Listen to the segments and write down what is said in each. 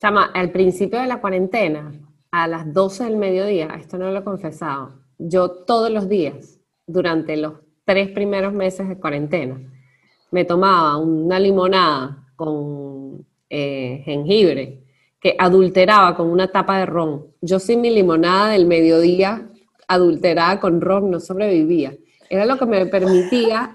Chama, al principio de la cuarentena, a las 12 del mediodía, esto no lo he confesado, yo todos los días, durante los tres primeros meses de cuarentena, me tomaba una limonada con eh, jengibre que adulteraba con una tapa de ron. Yo sin mi limonada del mediodía adulterada con ron no sobrevivía. Era lo que me permitía,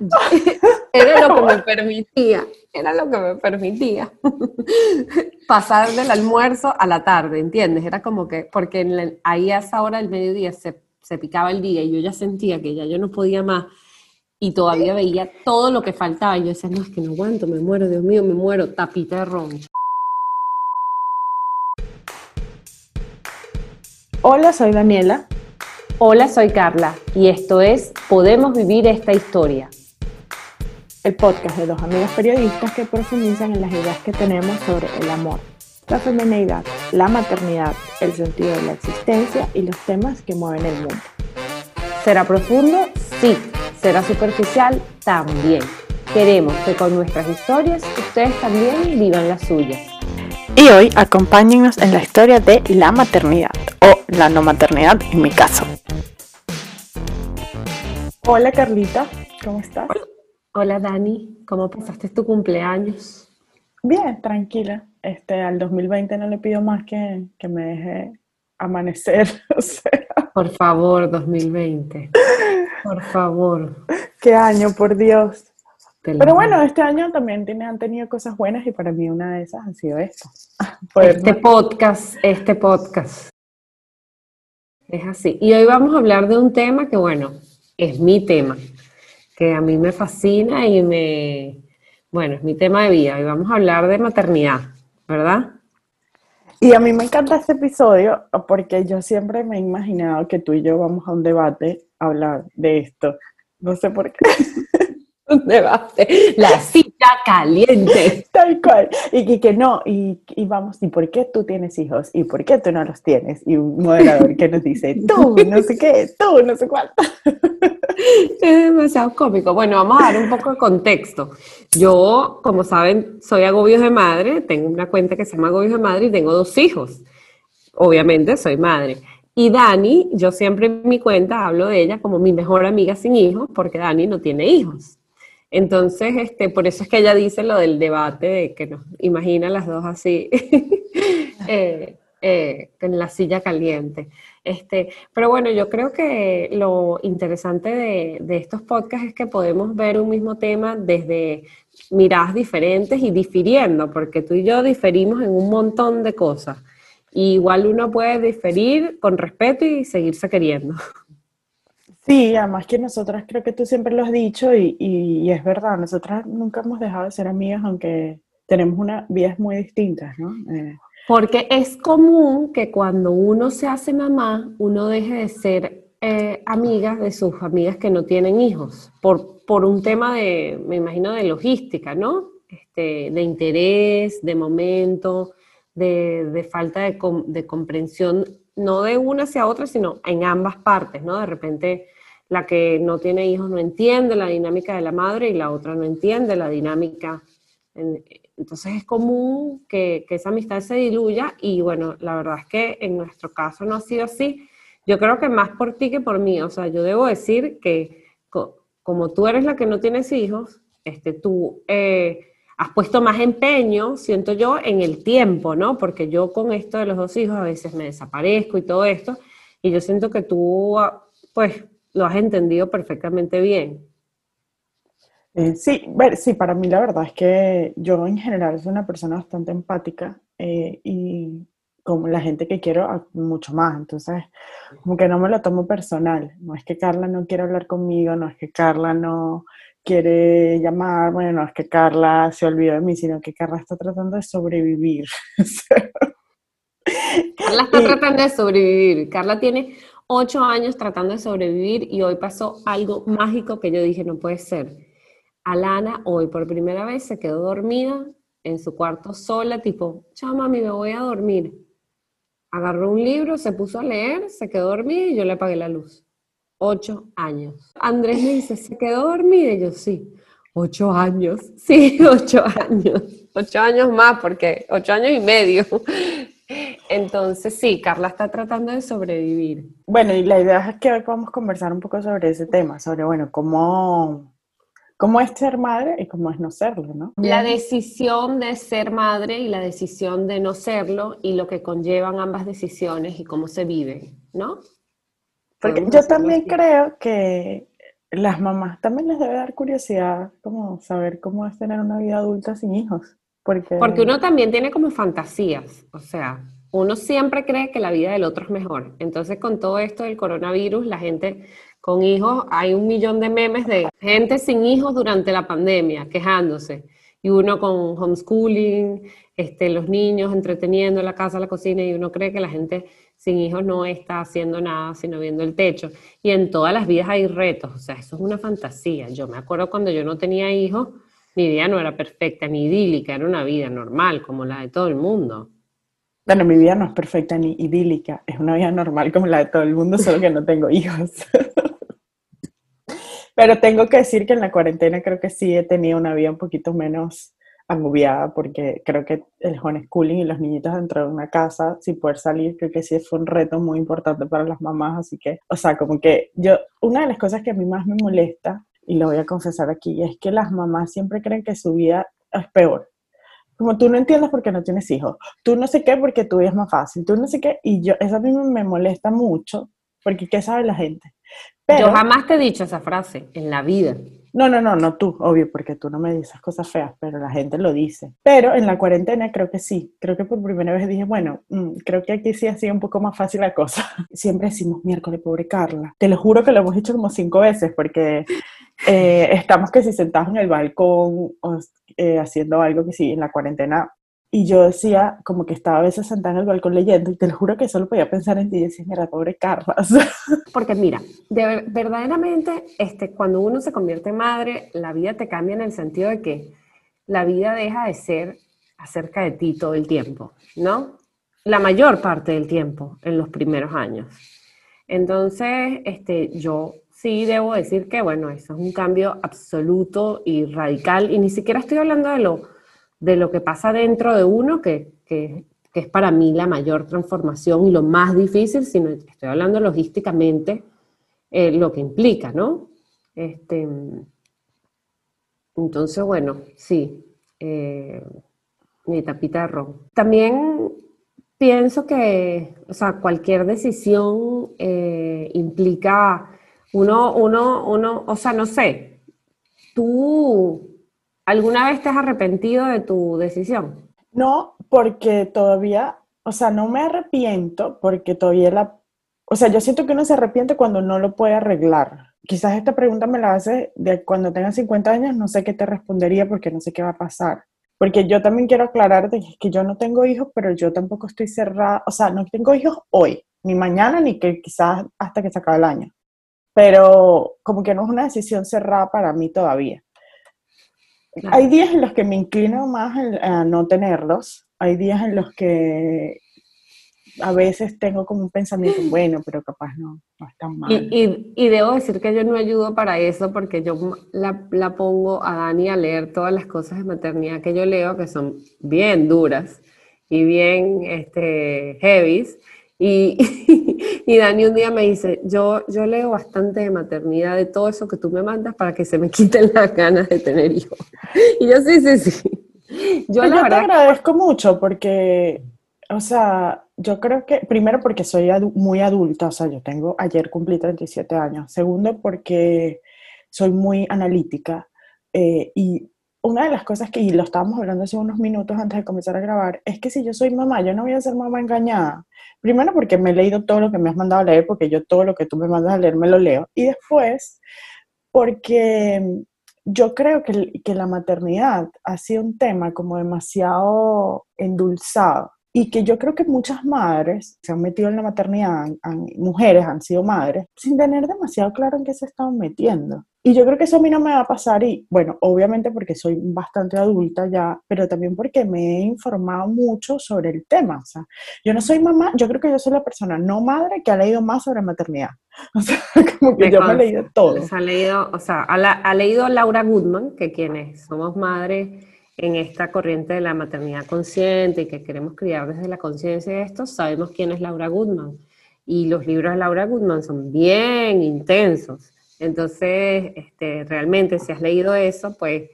era lo que me permitía, era lo que me permitía pasar del almuerzo a la tarde, ¿entiendes? Era como que, porque ahí a esa hora del mediodía se, se picaba el día y yo ya sentía que ya yo no podía más y todavía veía todo lo que faltaba. Y yo decía, no, es que no aguanto, me muero, Dios mío, me muero, tapita de ron. Hola, soy Daniela. Hola, soy Carla y esto es Podemos Vivir esta Historia. El podcast de dos amigos periodistas que profundizan en las ideas que tenemos sobre el amor, la feminidad, la maternidad, el sentido de la existencia y los temas que mueven el mundo. ¿Será profundo? Sí. ¿Será superficial? También. Queremos que con nuestras historias ustedes también vivan las suyas. Y hoy acompáñennos en la historia de la maternidad, o la no maternidad en mi caso. Hola Carlita, ¿cómo estás? Hola, Dani, ¿cómo pasaste tu cumpleaños? Bien, tranquila. Este, al 2020 no le pido más que, que me deje amanecer. O sea. Por favor, 2020. Por favor. Qué año, por Dios. Pero bueno, este año también tiene, han tenido cosas buenas y para mí una de esas ha sido esto. Este podcast, este podcast. Es así. Y hoy vamos a hablar de un tema que, bueno, es mi tema, que a mí me fascina y me, bueno, es mi tema de vida. Hoy vamos a hablar de maternidad, ¿verdad? Y a mí me encanta este episodio porque yo siempre me he imaginado que tú y yo vamos a un debate a hablar de esto. No sé por qué. un debate. La cita caliente. Tal cual. Y que, no, y, y, vamos, ¿y por qué tú tienes hijos? ¿Y por qué tú no los tienes? Y un moderador que nos dice, tú, no sé qué, tú, no sé cuánto. Es demasiado cómico. Bueno, vamos a dar un poco de contexto. Yo, como saben, soy agobios de madre, tengo una cuenta que se llama agobios de madre y tengo dos hijos. Obviamente soy madre. Y Dani, yo siempre en mi cuenta hablo de ella como mi mejor amiga sin hijos, porque Dani no tiene hijos. Entonces, este, por eso es que ella dice lo del debate, de que nos imagina las dos así, eh, eh, en la silla caliente. Este, pero bueno, yo creo que lo interesante de, estos podcasts es que podemos ver un mismo tema desde miradas diferentes y difiriendo, porque tú y yo diferimos en un montón de cosas. Igual uno puede diferir con respeto y seguirse queriendo. Sí, además que nosotras creo que tú siempre lo has dicho y, y, es verdad, nosotras nunca hemos dejado de ser amigas aunque tenemos una vidas muy distintas, ¿no? Eh, Porque es común que cuando uno se hace mamá, uno deje de ser eh, amigas de sus amigas que no tienen hijos, por, por un tema de, me imagino, de logística, ¿no? Este, de interés, de momento, de, de falta de, de comprensión, no de una hacia otra, sino en ambas partes, ¿no? De repente la que no tiene hijos no entiende la dinámica de la madre y la otra no entiende la dinámica. Entonces es común que, esa amistad se diluya y bueno, la verdad es que en nuestro caso no ha sido así. Yo creo que más por ti que por mí. O sea, yo debo decir que como tú eres la que no tienes hijos, este, tú eh, has puesto más empeño, siento yo, en el tiempo, ¿no? Porque yo con esto de los dos hijos a veces me desaparezco y todo esto, y yo siento que tú, pues, lo has entendido perfectamente bien. Eh, sí, ver, sí, para mí la verdad es que yo en general soy una persona bastante empática eh, y como la gente que quiero mucho más, entonces como que no me lo tomo personal, no es que Carla no quiere hablar conmigo, no es que Carla no quiere llamar, bueno, no es que Carla se olvidó de mí, sino que Carla está tratando de sobrevivir. Carla está tratando de sobrevivir, Carla tiene ocho años tratando de sobrevivir y hoy pasó algo mágico que yo dije, no puede ser. Alana hoy por primera vez se quedó dormida en su cuarto sola, tipo, chao mami, me voy a dormir. Agarró un libro, se puso a leer, se quedó dormida y yo le apagué la luz. Ocho años. Andrés me dice, ¿se quedó dormida? Y yo, sí. Ocho años. Sí, ocho años. ocho años más, porque ocho años y medio. Entonces, sí, Carla está tratando de sobrevivir. Bueno, y la idea es que hoy podamos conversar un poco sobre ese tema, sobre, bueno, cómo, cómo es ser madre y cómo es no serlo, ¿no? La decisión de ser madre y la decisión de no serlo y lo que conllevan ambas decisiones y cómo se viven, ¿no? Porque yo también creo que las mamás también les debe dar curiosidad como saber cómo es tener una vida adulta sin hijos. Porque, uno también tiene como fantasías, o sea, uno siempre cree que la vida del otro es mejor. Entonces, con todo esto del coronavirus, la gente con hijos, hay un millón de memes de gente sin hijos durante la pandemia, quejándose. Y uno con homeschooling, este, los niños entreteniendo en la casa, la cocina, y uno cree que la gente sin hijos no está haciendo nada, sino viendo el techo. Y en todas las vidas hay retos, o sea, eso es una fantasía. Yo me acuerdo cuando yo no tenía hijos, mi vida no era perfecta ni idílica, era una vida normal, como la de todo el mundo. Bueno, mi vida no es perfecta ni idílica, es una vida normal como la de todo el mundo, solo que no tengo hijos. Pero tengo que decir que en la cuarentena creo que sí he tenido una vida un poquito menos agobiada porque creo que el homeschooling y los niñitos dentro de una casa sin poder salir, creo que sí fue un reto muy importante para las mamás, así que, o sea, como que yo, una de las cosas que a mí más me molesta y lo voy a confesar aquí, es que las mamás siempre creen que su vida es peor. Como tú no entiendes por qué no tienes hijos, tú no sé qué porque tu vida es más fácil, tú no sé qué, y yo, eso a mí me molesta mucho, porque ¿qué sabe la gente? yo jamás te he dicho esa frase en la vida. No, no, no, no tú, obvio, porque tú no me dices cosas feas, pero la gente lo dice. Pero en la cuarentena creo que sí, creo que por primera vez dije, bueno, mm, creo que aquí sí ha sido un poco más fácil la cosa. Siempre decimos miércoles, pobre Carla. Te lo juro que lo hemos hecho como cinco veces, porque eh, estamos que si sentados en el balcón eh, haciendo algo que sí, en la cuarentena y yo decía, como que estaba a veces sentada en el balcón leyendo, y te lo juro que solo podía pensar en ti y decía, mira, pobre Carlos. Porque mira, de, verdaderamente, este, cuando uno se convierte en madre, la vida te cambia en el sentido de que la vida deja de ser acerca de ti todo el tiempo, ¿no? La mayor parte del tiempo en los primeros años. Entonces, este, yo sí debo decir que, bueno, eso es un cambio absoluto y radical, y ni siquiera estoy hablando de lo de lo que pasa dentro de uno, que, es para mí la mayor transformación y lo más difícil, sino estoy hablando logísticamente, eh, lo que implica, ¿no? Este, entonces, bueno, sí, eh, mi tapita de ron. También pienso que, o sea, cualquier decisión eh, implica uno, uno, uno, o sea, no sé, tú ¿Alguna vez te has arrepentido de tu decisión? No, porque todavía, o sea, no me arrepiento porque todavía la, o sea, yo siento que uno se arrepiente cuando no lo puede arreglar. Quizás esta pregunta me la hace de cuando tenga 50 años, no sé qué te respondería porque no sé qué va a pasar. Porque yo también quiero aclararte que yo no tengo hijos, pero yo tampoco estoy cerrada, o sea, no tengo hijos hoy, ni mañana, ni que quizás hasta que se acabe el año. Pero como que no es una decisión cerrada para mí todavía. Hay días en los que me inclino más a no tenerlos, hay días en los que a veces tengo como un pensamiento, bueno, pero capaz no, no es tan mal. Y, y, debo decir que yo no ayudo para eso porque yo la, la, pongo a Dani a leer todas las cosas de maternidad que yo leo, que son bien duras y bien este, heavies. Y, y, Dani un día me dice, yo, yo leo bastante de maternidad, de todo eso que tú me mandas para que se me quiten las ganas de tener hijos. Y yo sí, sí, sí. Yo, pues la te agradezco mucho porque, o sea, yo creo que, primero porque soy muy adulta, o sea, yo tengo, ayer cumplí 37 años. Segundo porque soy muy analítica eh, y una de las cosas que, y lo estábamos hablando hace unos minutos antes de comenzar a grabar, es que si yo soy mamá, yo no voy a ser mamá engañada. Primero porque me he leído todo lo que me has mandado a leer, porque yo todo lo que tú me mandas a leer me lo leo. Y después porque yo creo que, que la maternidad ha sido un tema como demasiado endulzado y que yo creo que muchas madres se han metido en la maternidad, mujeres han sido madres, sin tener demasiado claro en qué se están metiendo. Y yo creo que eso a mí no me va a pasar y, bueno, obviamente porque soy bastante adulta ya, pero también porque me he informado mucho sobre el tema. O sea, yo no soy mamá, yo creo que yo soy la persona no madre que ha leído más sobre maternidad. O sea, como que yo me he leído todo. ha leído, o sea, ha, leído Laura Goodman, que quienes somos madres, en esta corriente de la maternidad consciente y que queremos criar desde la conciencia de esto, sabemos quién es Laura Goodman. Y los libros de Laura Goodman son bien intensos. Entonces, este, realmente, si has leído eso, pues,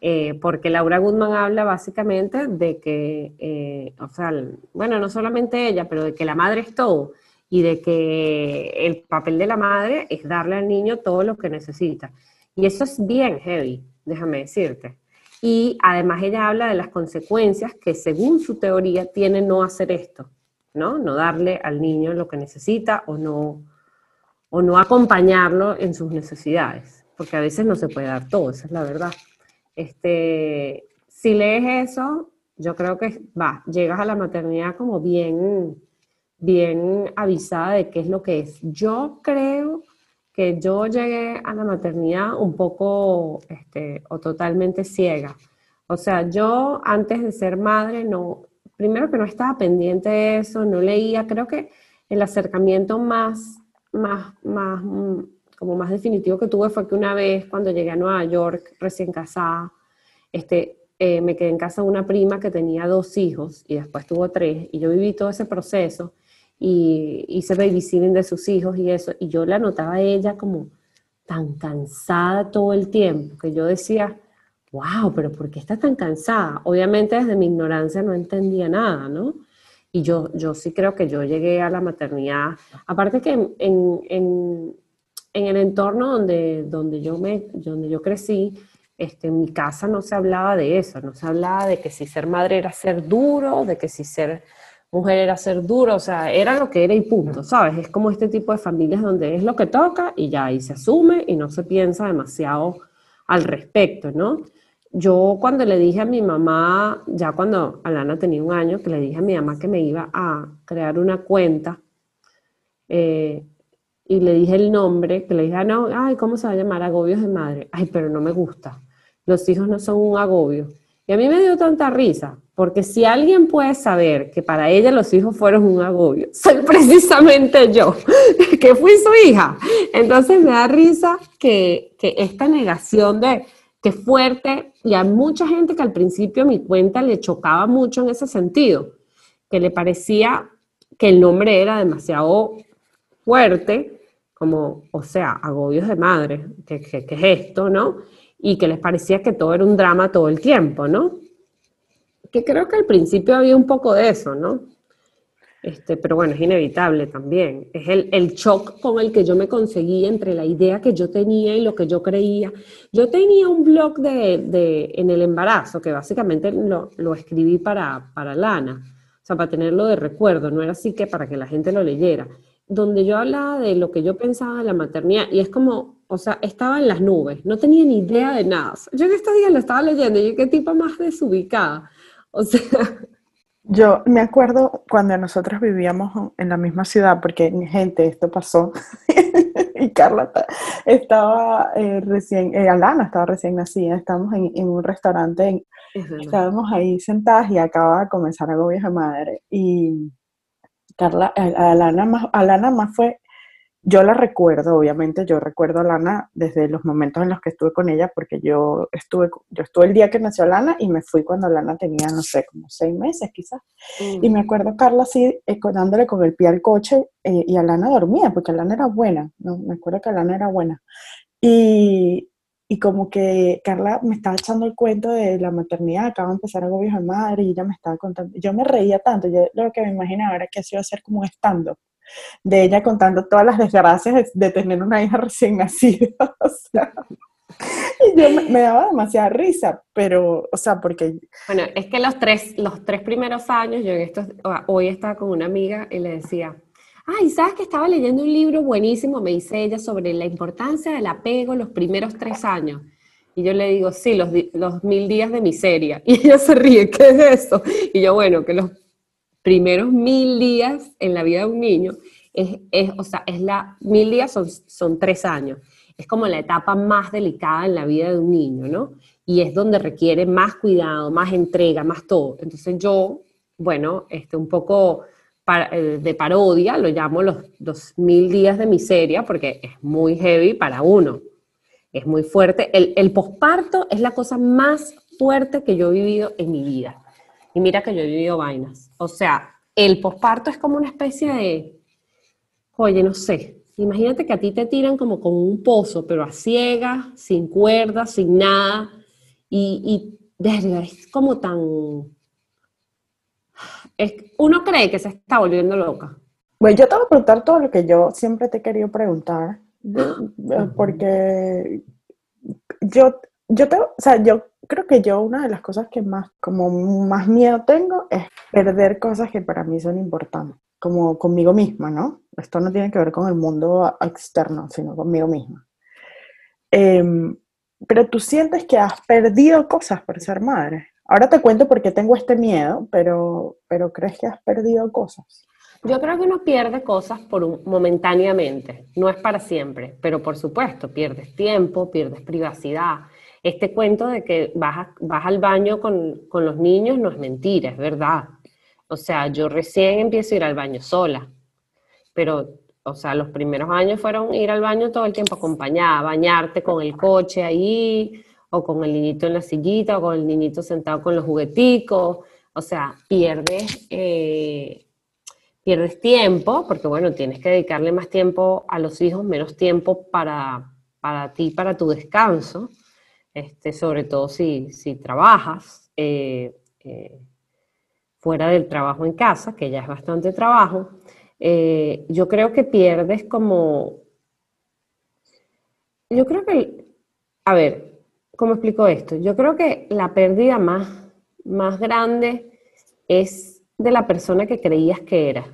eh, porque Laura Goodman habla básicamente de que, eh, o sea, bueno, no solamente ella, pero de que la madre es todo y de que el papel de la madre es darle al niño todo lo que necesita. Y eso es bien heavy, déjame decirte. Y además ella habla de las consecuencias que según su teoría tiene no hacer esto, ¿no? No darle al niño lo que necesita o no, o no acompañarlo en sus necesidades, porque a veces no se puede dar todo, esa es la verdad. Este, si lees eso, yo creo que va, llegas a la maternidad como bien, bien avisada de qué es lo que es. Yo creo que yo llegué a la maternidad un poco este, o totalmente ciega. O sea, yo antes de ser madre, no, primero que no estaba pendiente de eso, no leía, creo que el acercamiento más, más, más, mm, como más definitivo que tuve fue que una vez cuando llegué a Nueva York, recién casada, este, eh, me quedé en casa de una prima que tenía dos hijos y después tuvo tres, y yo viví todo ese proceso y hice babysitting de sus hijos y eso, y yo la notaba a ella como tan cansada todo el tiempo, que yo decía, wow, pero ¿por qué está tan cansada? Obviamente desde mi ignorancia no entendía nada, ¿no? Y yo, yo sí creo que yo llegué a la maternidad, aparte que en, en, en, el entorno donde, donde, yo me, donde yo crecí, este, en mi casa no se hablaba de eso, no se hablaba de que si ser madre era ser duro, de que si ser mujer era ser duro, o sea, era lo que era y punto, ¿sabes? Es como este tipo de familias donde es lo que toca y ya, y se asume y no se piensa demasiado al respecto, ¿no? Yo cuando le dije a mi mamá, ya cuando Alana tenía un año, que le dije a mi mamá que me iba a crear una cuenta, eh, y le dije el nombre, que le dije, ah, no, ay, ¿cómo se va a llamar? Agobios de madre. Ay, pero no me gusta. Los hijos no son un agobio. Y a mí me dio tanta risa, porque si alguien puede saber que para ella los hijos fueron un agobio, soy precisamente yo, que fui su hija. Entonces me da risa que, que esta negación de que fuerte, y a mucha gente que al principio mi cuenta le chocaba mucho en ese sentido, que le parecía que el nombre era demasiado fuerte, como, o sea, agobios de madre, que, que, que es esto, ¿no? Y que les parecía que todo era un drama todo el tiempo, ¿no? que creo que al principio había un poco de eso, ¿no? Este, pero bueno, es inevitable también. Es el, el shock con el que yo me conseguí entre la idea que yo tenía y lo que yo creía. Yo tenía un blog de, de en el embarazo, que básicamente lo, lo, escribí para, para Lana, o sea, para tenerlo de recuerdo, no era así que para que la gente lo leyera, donde yo hablaba de lo que yo pensaba de la maternidad y es como, o sea, estaba en las nubes, no tenía ni idea de nada. Yo en estos días lo estaba leyendo y yo, qué tipo más desubicada. O sea... Yo me acuerdo cuando nosotros vivíamos en la misma ciudad, porque gente, esto pasó, y Carla estaba eh, recién, eh, Alana estaba recién nacida, estábamos en, un restaurante, estábamos ahí sentadas y acaba de comenzar algo vieja madre, y Carla, Alana más, Alana más fue yo la recuerdo, obviamente, yo recuerdo a Lana desde los momentos en los que estuve con ella, porque yo estuve, yo estuve el día que nació Lana y me fui cuando Lana tenía, no sé, como seis meses quizás. Y me acuerdo Carla así, eh, dándole con el pie al coche eh, y Alana dormía, porque Alana era buena, ¿no? me acuerdo que Alana era buena. Y, y como que Carla me estaba echando el cuento de la maternidad, acaba de empezar algo viejo de madre y ella me estaba contando, yo me reía tanto, yo lo que me imaginaba era que eso iba a ser como un stand-up de ella contando todas las desgracias de, tener una hija recién nacida. y yo me, daba demasiada risa, pero, o sea, porque... Bueno, es que los tres, los tres primeros años, yo en estos, hoy estaba con una amiga y le decía, ay, ¿sabes que estaba leyendo un libro buenísimo? Me dice ella sobre la importancia del apego los primeros tres años. Y yo le digo, sí, los, los mil días de miseria. Y ella se ríe, ¿qué es eso? Y yo, bueno, que los primeros mil días en la vida de un niño, es, es o sea, es la, mil días son, son tres años. Es como la etapa más delicada en la vida de un niño, ¿no? Y es donde requiere más cuidado, más entrega, más todo. Entonces yo, bueno, este, un poco eh, de parodia, lo llamo los, dos mil días de miseria, porque es muy heavy para uno. Es muy fuerte. El, el posparto es la cosa más fuerte que yo he vivido en mi vida. Y mira que yo he vivido vainas. O sea, el posparto es como una especie de, oye, no sé, imagínate que a ti te tiran como con un pozo, pero a ciega, sin cuerda, sin nada, y, y es como tan... Es, uno cree que se está volviendo loca. Bueno, yo te voy a preguntar todo lo que yo siempre te he querido preguntar, porque yo, yo, te, o sea, yo creo que yo una de las cosas que más, como más miedo tengo es perder cosas que para mí son importantes, como conmigo misma, ¿no? Esto no tiene que ver con el mundo externo, sino conmigo misma. Em, pero tú sientes que has perdido cosas por ser madre. Ahora te cuento por qué tengo este miedo, pero, pero crees que has perdido cosas. Yo creo que uno pierde cosas por un, momentáneamente, no es para siempre, pero por supuesto, pierdes tiempo, pierdes privacidad. Este cuento de que vas, vas al baño con, con los niños no es mentira, es verdad. O sea, yo recién empiezo a ir al baño sola, pero, o sea, los primeros años fueron ir al baño todo el tiempo acompañada, bañarte con el coche ahí, o con el niñito en la sillita, o con el niñito sentado con los jugueticos. O sea, pierdes... Eh, pierdes tiempo, porque bueno, tienes que dedicarle más tiempo a los hijos, menos tiempo para, para ti, para tu descanso, este, sobre todo si, si trabajas eh, eh, fuera del trabajo en casa, que ya es bastante trabajo. Eh, yo creo que pierdes como... Yo creo que, a ver, ¿cómo explico esto? Yo creo que la pérdida más, más grande es de la persona que creías que era.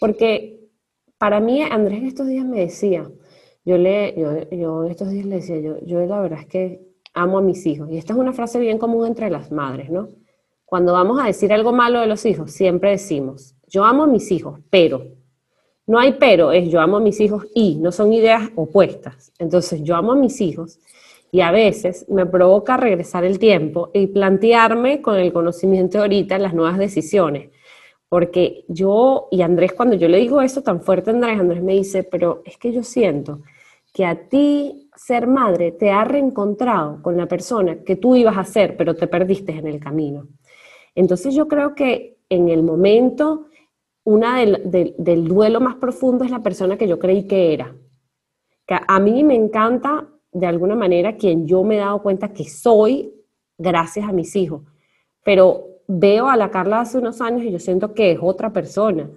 Porque para mí, Andrés estos días me decía, yo, le, yo, estos días le decía, yo, yo la verdad es que amo a mis hijos. Y esta es una frase bien común entre las madres, ¿no? Cuando vamos a decir algo malo de los hijos, siempre decimos, yo amo a mis hijos, pero. No hay pero, es yo amo a mis hijos y, no son ideas opuestas. Entonces, yo amo a mis hijos y a veces me provoca regresar el tiempo y plantearme con el conocimiento de ahorita las nuevas decisiones. Porque yo, y Andrés, cuando yo le digo eso tan fuerte a Andrés, Andrés me dice, pero es que yo siento que a ti ser madre te ha reencontrado con la persona que tú ibas a ser, pero te perdiste en el camino. Entonces yo creo que en el momento, una del, del duelo más profundo es la persona que yo creí que era. Que a mí me encanta de alguna manera quien yo me he dado cuenta que soy gracias a mis hijos. Pero veo a la Carla hace unos años y yo siento que es otra persona.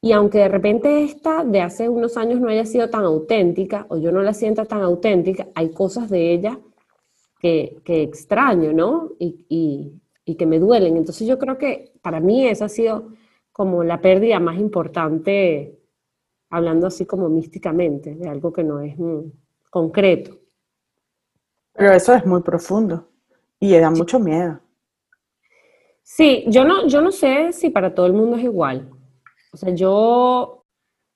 Y aunque de repente esta de hace unos años no haya sido tan auténtica, o yo no la sienta tan auténtica, hay cosas de ella que, extraño, ¿no? Y, y, que me duelen. Entonces yo creo que para mí esa ha sido como la pérdida más importante, hablando así como místicamente, de algo que no es mm, concreto. Pero eso es muy profundo y da mucho miedo. Sí, yo no, yo no sé si para todo el mundo es igual. O sea, yo,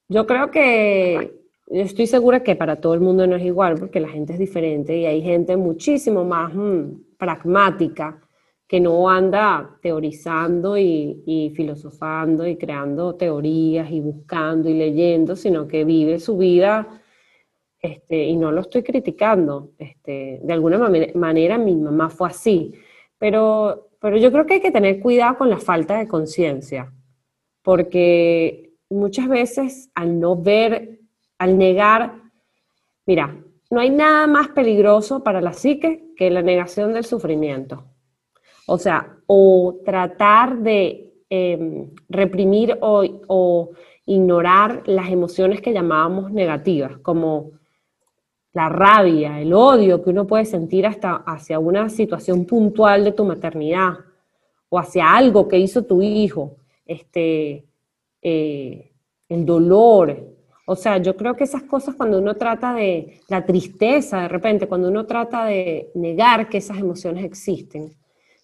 yo creo que, estoy segura que para todo el mundo no es igual, porque la gente es diferente y hay gente muchísimo más mm, pragmática que no anda teorizando y, y, filosofando y creando teorías y buscando y leyendo, sino que vive su vida este, y no lo estoy criticando, este, de alguna manera mi mamá fue así, pero, pero yo creo que hay que tener cuidado con la falta de conciencia, porque muchas veces al no ver, al negar, mira, no hay nada más peligroso para la psique que la negación del sufrimiento. O sea, o tratar de em, reprimir o, o ignorar las emociones que llamábamos negativas, como la rabia, el odio que uno puede sentir hasta hacia una situación puntual de tu maternidad o hacia algo que hizo tu hijo, este, eh, el dolor. O sea, yo creo que esas cosas cuando uno trata de la tristeza, de repente, cuando uno trata de negar que esas emociones existen,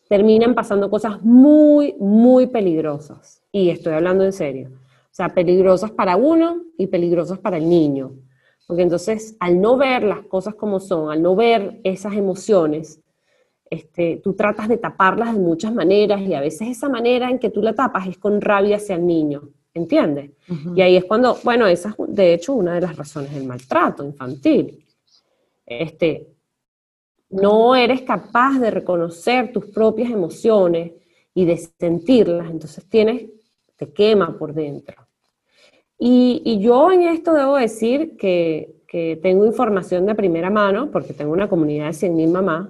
terminan pasando cosas muy, muy peligrosas. Y estoy hablando en serio. O sea, peligrosas para uno y peligrosas para el niño. Porque entonces, al no ver las cosas como son, al no ver esas emociones, este, tú tratas de taparlas de muchas maneras y a veces esa manera en que tú la tapas es con rabia hacia el niño, ¿entiendes? Y ahí es cuando, bueno, esa es de hecho una de las razones del maltrato infantil. Este, no eres capaz de reconocer tus propias emociones y de sentirlas, entonces tienes, te quema por dentro. Y, yo en esto debo decir que, tengo información de primera mano, porque tengo una comunidad de 100.000 mamás,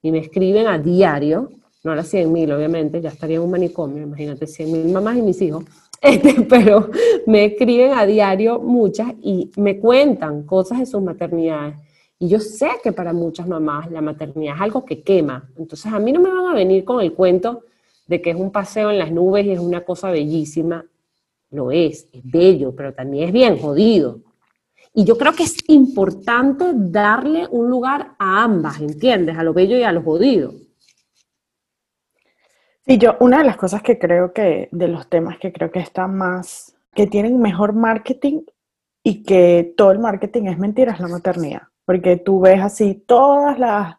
y me escriben a diario, no a las 100.000 obviamente, ya estaría en un manicomio, imagínate, 100.000 mamás y mis hijos, este, pero me escriben a diario muchas y me cuentan cosas de sus maternidades. Y yo sé que para muchas mamás la maternidad es algo que quema. Entonces a mí no me van a venir con el cuento de que es un paseo en las nubes y es una cosa bellísima. Lo es, es bello, pero también es bien jodido. Y yo creo que es importante darle un lugar a ambas, ¿entiendes? A lo bello y a lo jodido. Sí, yo, una de las cosas que creo que, de los temas que creo que están más, que tienen mejor marketing y que todo el marketing es mentira, es la maternidad. Porque tú ves así todas las,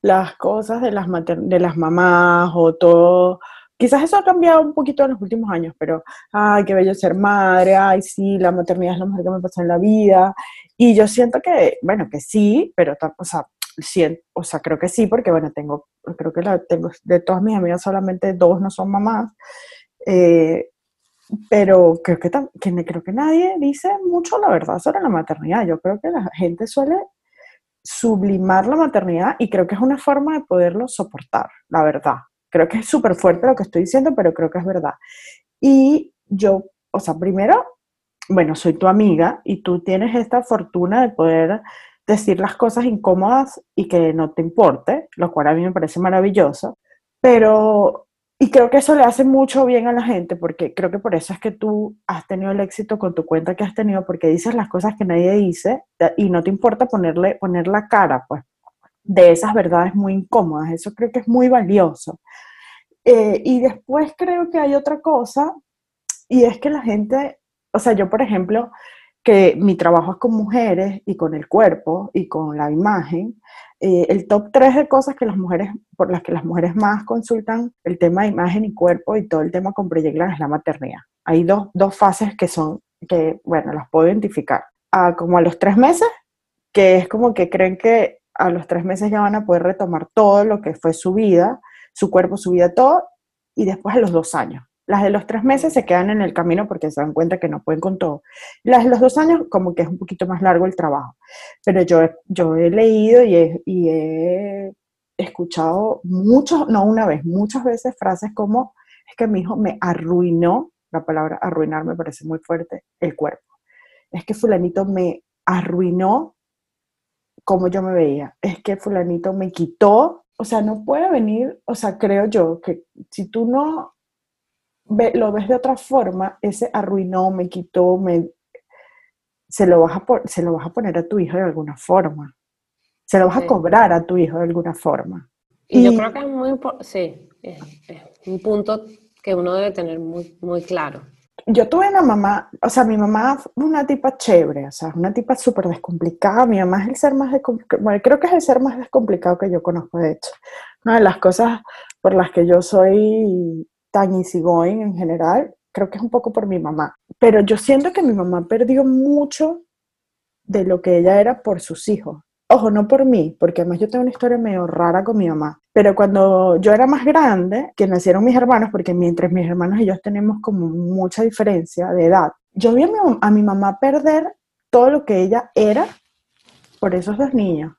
las cosas de las, de las mamás o todo. Quizás eso ha cambiado un poquito en los últimos años, pero, ay, qué bello ser madre, ay, sí, la maternidad es lo mejor que me pasa en la vida. Y yo siento que, bueno, que sí, pero, o sea, o sea, creo que sí, porque bueno, tengo, creo que la, tengo, de todas mis amigas solamente dos no son mamás, eh, pero creo que, que, creo que nadie dice mucho la verdad sobre la maternidad. Yo creo que la gente suele sublimar la maternidad y creo que es una forma de poderlo soportar, la verdad. Creo que es súper fuerte lo que estoy diciendo, pero creo que es verdad. Y yo, o sea, primero, bueno, soy tu amiga y tú tienes esta fortuna de poder decir las cosas incómodas y que no te importe, lo cual a mí me parece maravilloso, pero, y creo que eso le hace mucho bien a la gente, porque creo que por eso es que tú has tenido el éxito con tu cuenta que has tenido, porque dices las cosas que nadie dice y no te importa ponerle, poner la cara, pues, de esas verdades muy incómodas, eso creo que es muy valioso. Eh, y después creo que hay otra cosa, y es que la gente, o sea, yo por ejemplo, que mi trabajo es con mujeres y con el cuerpo y con la imagen, eh, el top 3 de cosas que las mujeres, por las que las mujeres más consultan el tema de imagen y cuerpo y todo el tema con Project es la maternidad. Hay dos, dos, fases que son, que, bueno, las puedo identificar. Ah, como a los tres meses, que es como que creen que a los tres meses ya van a poder retomar todo lo que fue su vida, su cuerpo, su vida, todo, y después a los dos años. Las de los tres meses se quedan en el camino porque se dan cuenta que no pueden con todo. Las de los dos años, como que es un poquito más largo el trabajo. Pero yo, yo he leído y he, y he escuchado muchos, no una vez, muchas veces frases como, es que mi hijo me arruinó, la palabra arruinar me parece muy fuerte, el cuerpo. Es que fulanito me arruinó como yo me veía. Es que fulanito me quitó. O sea, no puede venir, o sea, creo yo que si tú no lo ves de otra forma, ese arruinó, me quitó, me, se, lo vas a, se lo vas a poner a tu hijo de alguna forma. Se lo vas a cobrar a tu hijo de alguna forma. Y, yo creo que es muy importante, sí, es, un punto que uno debe tener muy, muy claro. Yo tuve una mamá, o sea, mi mamá fue una tipa chévere, o sea, una tipa súper descomplicada. Mi mamá es el ser más descomplicado, bueno, creo que es el ser más descomplicado que yo conozco, de hecho. Una de las cosas por las que yo soy tan easygoing en general, creo que es un poco por mi mamá. Pero yo siento que mi mamá perdió mucho de lo que ella era por sus hijos. Ojo, no por mí, porque además yo tengo una historia medio rara con mi mamá. Pero cuando yo era más grande, que nacieron mis hermanos, porque mientras mis hermanos y yo tenemos como mucha diferencia de edad, yo vi a mi, a mi mamá perder todo lo que ella era por esos dos niños.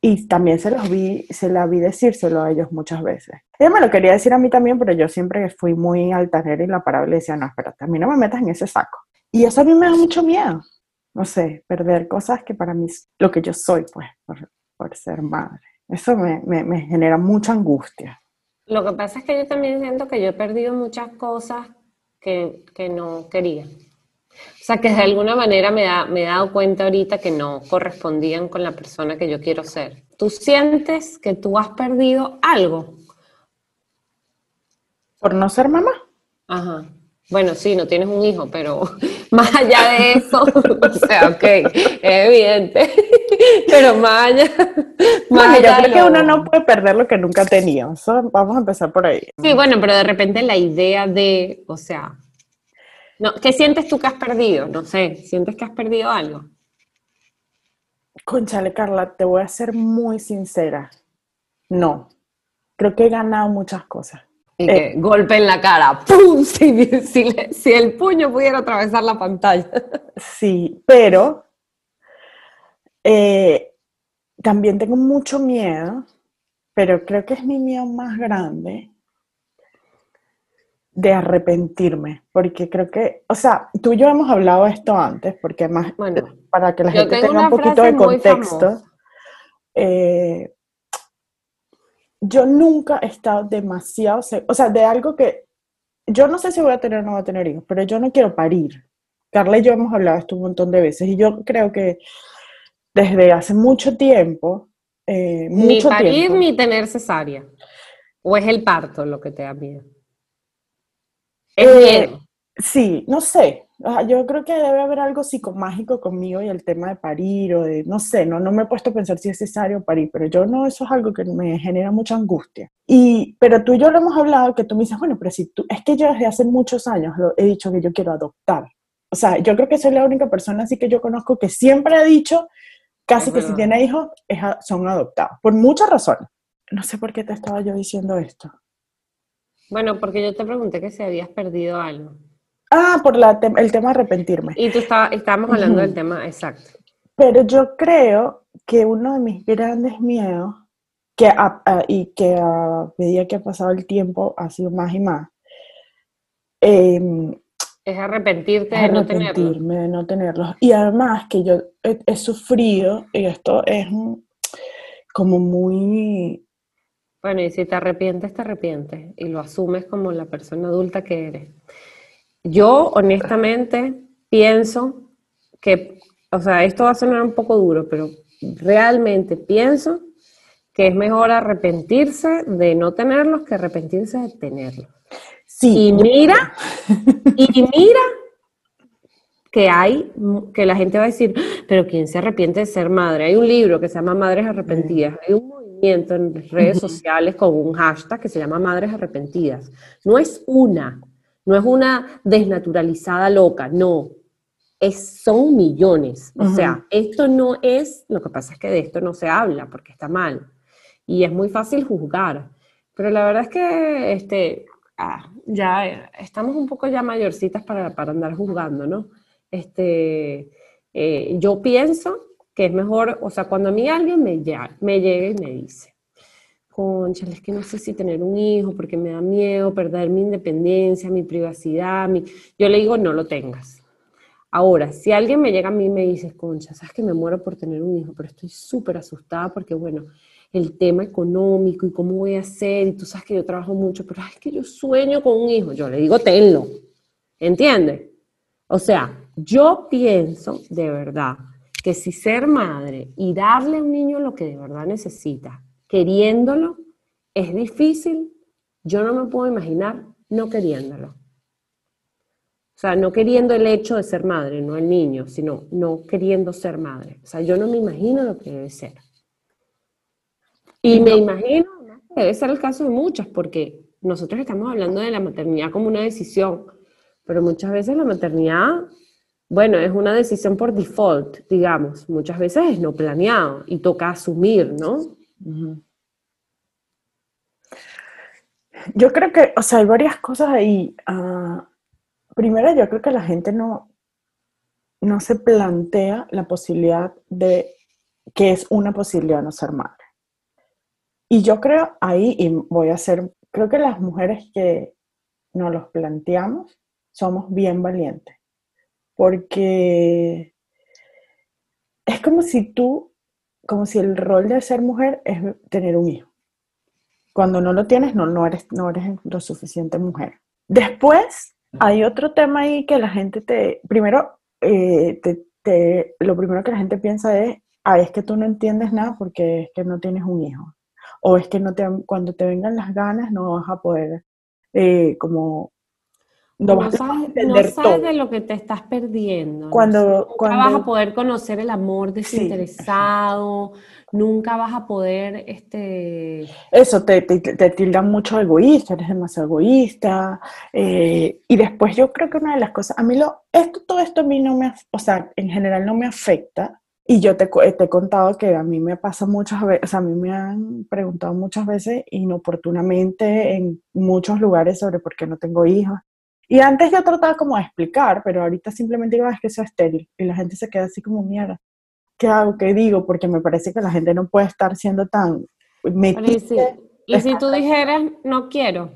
Y también se los vi, se la vi decírselo a ellos muchas veces. Ella me lo quería decir a mí también, pero yo siempre fui muy altanera y la decía, no, espérate, a mí no me metas en ese saco. Y eso a mí me da mucho miedo. No sé, perder cosas que para mí es lo que yo soy, pues, por, por ser madre. Eso me, me, me genera mucha angustia. Lo que pasa es que yo también siento que yo he perdido muchas cosas que, que no quería. O sea, que de alguna manera me, da, me he dado cuenta ahorita que no correspondían con la persona que yo quiero ser. ¿Tú sientes que tú has perdido algo? ¿Por no ser mamá? Ajá. Bueno, sí, no tienes un hijo, pero más allá de eso, o sea, ok, es evidente, pero más allá. Más yo creo que uno no puede perder lo que nunca ha tenido. vamos a empezar por ahí. Sí, bueno, pero de repente la idea de, o sea, no, ¿Qué sientes tú que has perdido? No sé, ¿sientes que has perdido algo? Conchale, Carla, te voy a ser muy sincera. No. Creo que he ganado muchas cosas. Y que golpe en la cara, ¡pum! Si, si el puño pudiera atravesar la pantalla. Sí, pero eh, también tengo mucho miedo, pero creo que es mi miedo más grande de arrepentirme, porque creo que, o sea, tú y yo hemos hablado de esto antes, porque más, bueno, para que la gente tenga un poquito de contexto, eh, yo nunca he estado demasiado, o sea, de algo que, yo no sé si voy a tener o no voy a tener hijos, pero yo no quiero parir. Carla y yo hemos hablado de esto un montón de veces, y yo creo que desde hace mucho tiempo, eh, ni parir ni tener cesárea, o es el parto lo que te da miedo. Eh, sí, no sé. Yo creo que debe haber algo psicomágico conmigo y el tema de parir o de, no sé, no, no me he puesto a pensar si es necesario parir, pero yo no, eso es algo que me genera mucha angustia. Y, pero tú y yo lo hemos hablado, que tú me dices, bueno, pero si tú, es que yo desde hace muchos años he dicho que yo quiero adoptar. O sea, yo creo que soy la única persona así que yo conozco que siempre ha dicho, casi que si tiene hijos, son adoptados, por muchas razones. No sé por qué te estaba yo diciendo esto. Bueno, porque yo te pregunté que si habías perdido algo. Ah, por la el tema de arrepentirme. Y tú estábamos hablando del tema, exacto. Pero yo creo que uno de mis grandes miedos, que y que a medida que ha pasado el tiempo ha sido más y más, em, es arrepentirte de no tenerlos. de no tenerlos. Y además que yo he, he sufrido, y esto es como muy bueno, y si te arrepientes, te arrepientes y lo asumes como la persona adulta que eres. Yo, honestamente, pienso que, o sea, esto va a sonar un poco duro, pero realmente pienso que es mejor arrepentirse de no tenerlos que arrepentirse de tenerlos. Sí. Y mira, y mira que hay, que la gente va a decir, pero ¿quién se arrepiente de ser madre? Hay un libro que se llama Madres Arrepentidas, hay un en redes sociales con un hashtag que se llama Madres Arrepentidas. No es una, no es una desnaturalizada loca, no. Es, son millones. O sea, esto no es, lo que pasa es que de esto no se habla porque está mal. Y es muy fácil juzgar. Pero la verdad es que este, ah, ya estamos un poco ya mayorcitas para, para andar juzgando, ¿no? Este, eh, yo pienso que es mejor, o sea, cuando a mí alguien me, me llega y me dice, concha, es que no sé si tener un hijo porque me da miedo perder mi independencia, mi privacidad, mi... yo le digo, no lo tengas. Ahora, si alguien me llega a mí y me dice, concha, sabes que me muero por tener un hijo, pero estoy súper asustada porque, bueno, el tema económico y cómo voy a hacer, y tú sabes que yo trabajo mucho, pero es que yo sueño con un hijo, yo le digo, tenlo, ¿entiendes? O sea, yo pienso de verdad que si ser madre y darle a un niño lo que de verdad necesita, queriéndolo, es difícil, yo no me puedo imaginar no queriéndolo. O sea, no queriendo el hecho de ser madre, no el niño, sino no queriendo ser madre. O sea, yo no me imagino lo que debe ser. Y me imagino que debe ser el caso de muchas, porque nosotros estamos hablando de la maternidad como una decisión, pero muchas veces la maternidad bueno, es una decisión por default, digamos. Muchas veces es no planeado y toca asumir, ¿no? Yo creo que, o sea, hay varias cosas ahí. Ah, primero, yo creo que la gente no, no se plantea la posibilidad de que es una posibilidad no ser madre. Y yo creo ahí, y voy a hacer, creo que las mujeres que nos los planteamos somos bien valientes porque es como si tú, como si el rol de ser mujer es tener un hijo. Cuando no lo tienes, no, no, eres, no eres lo suficiente mujer. Después, hay otro tema ahí que la gente te, primero, eh, te, lo primero que la gente piensa es, ah, es que tú no entiendes nada porque es que no tienes un hijo. O es que no te, cuando te vengan las ganas no vas a poder eh, como no, sabes, de lo que te estás perdiendo. Cuando, nunca vas a poder conocer el amor desinteresado, nunca vas a poder... Este... Eso, te, te, tildan mucho egoísta, eres demasiado egoísta. Eh, y después yo creo que una de las cosas, a mí lo, esto, todo esto a mí no me, o sea, en general no me afecta, Y yo te, te, he contado que a mí me pasa muchas veces, o sea, a mí me han preguntado muchas veces inoportunamente en muchos lugares sobre por qué no tengo hijos. Y antes yo trataba como de explicar, pero ahorita simplemente digo, ah, es que soy estéril. Y la gente se queda así como, mierda, ¿qué hago? ¿Qué digo? Porque me parece que la gente no puede estar siendo tan... ¿Y si, y si tú dijeras, no quiero?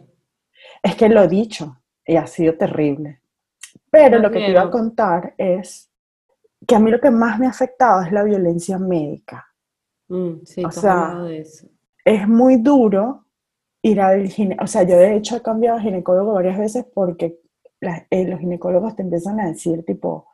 Es que lo he dicho y ha sido terrible. Pero lo que te iba a contar es que a mí lo que más me ha afectado es la violencia médica. Mm, sí, o sea, de eso. es muy duro ir al ginecólogo. O sea, yo de hecho he cambiado de ginecólogo varias veces porque eh, los ginecólogos te empiezan a decir tipo,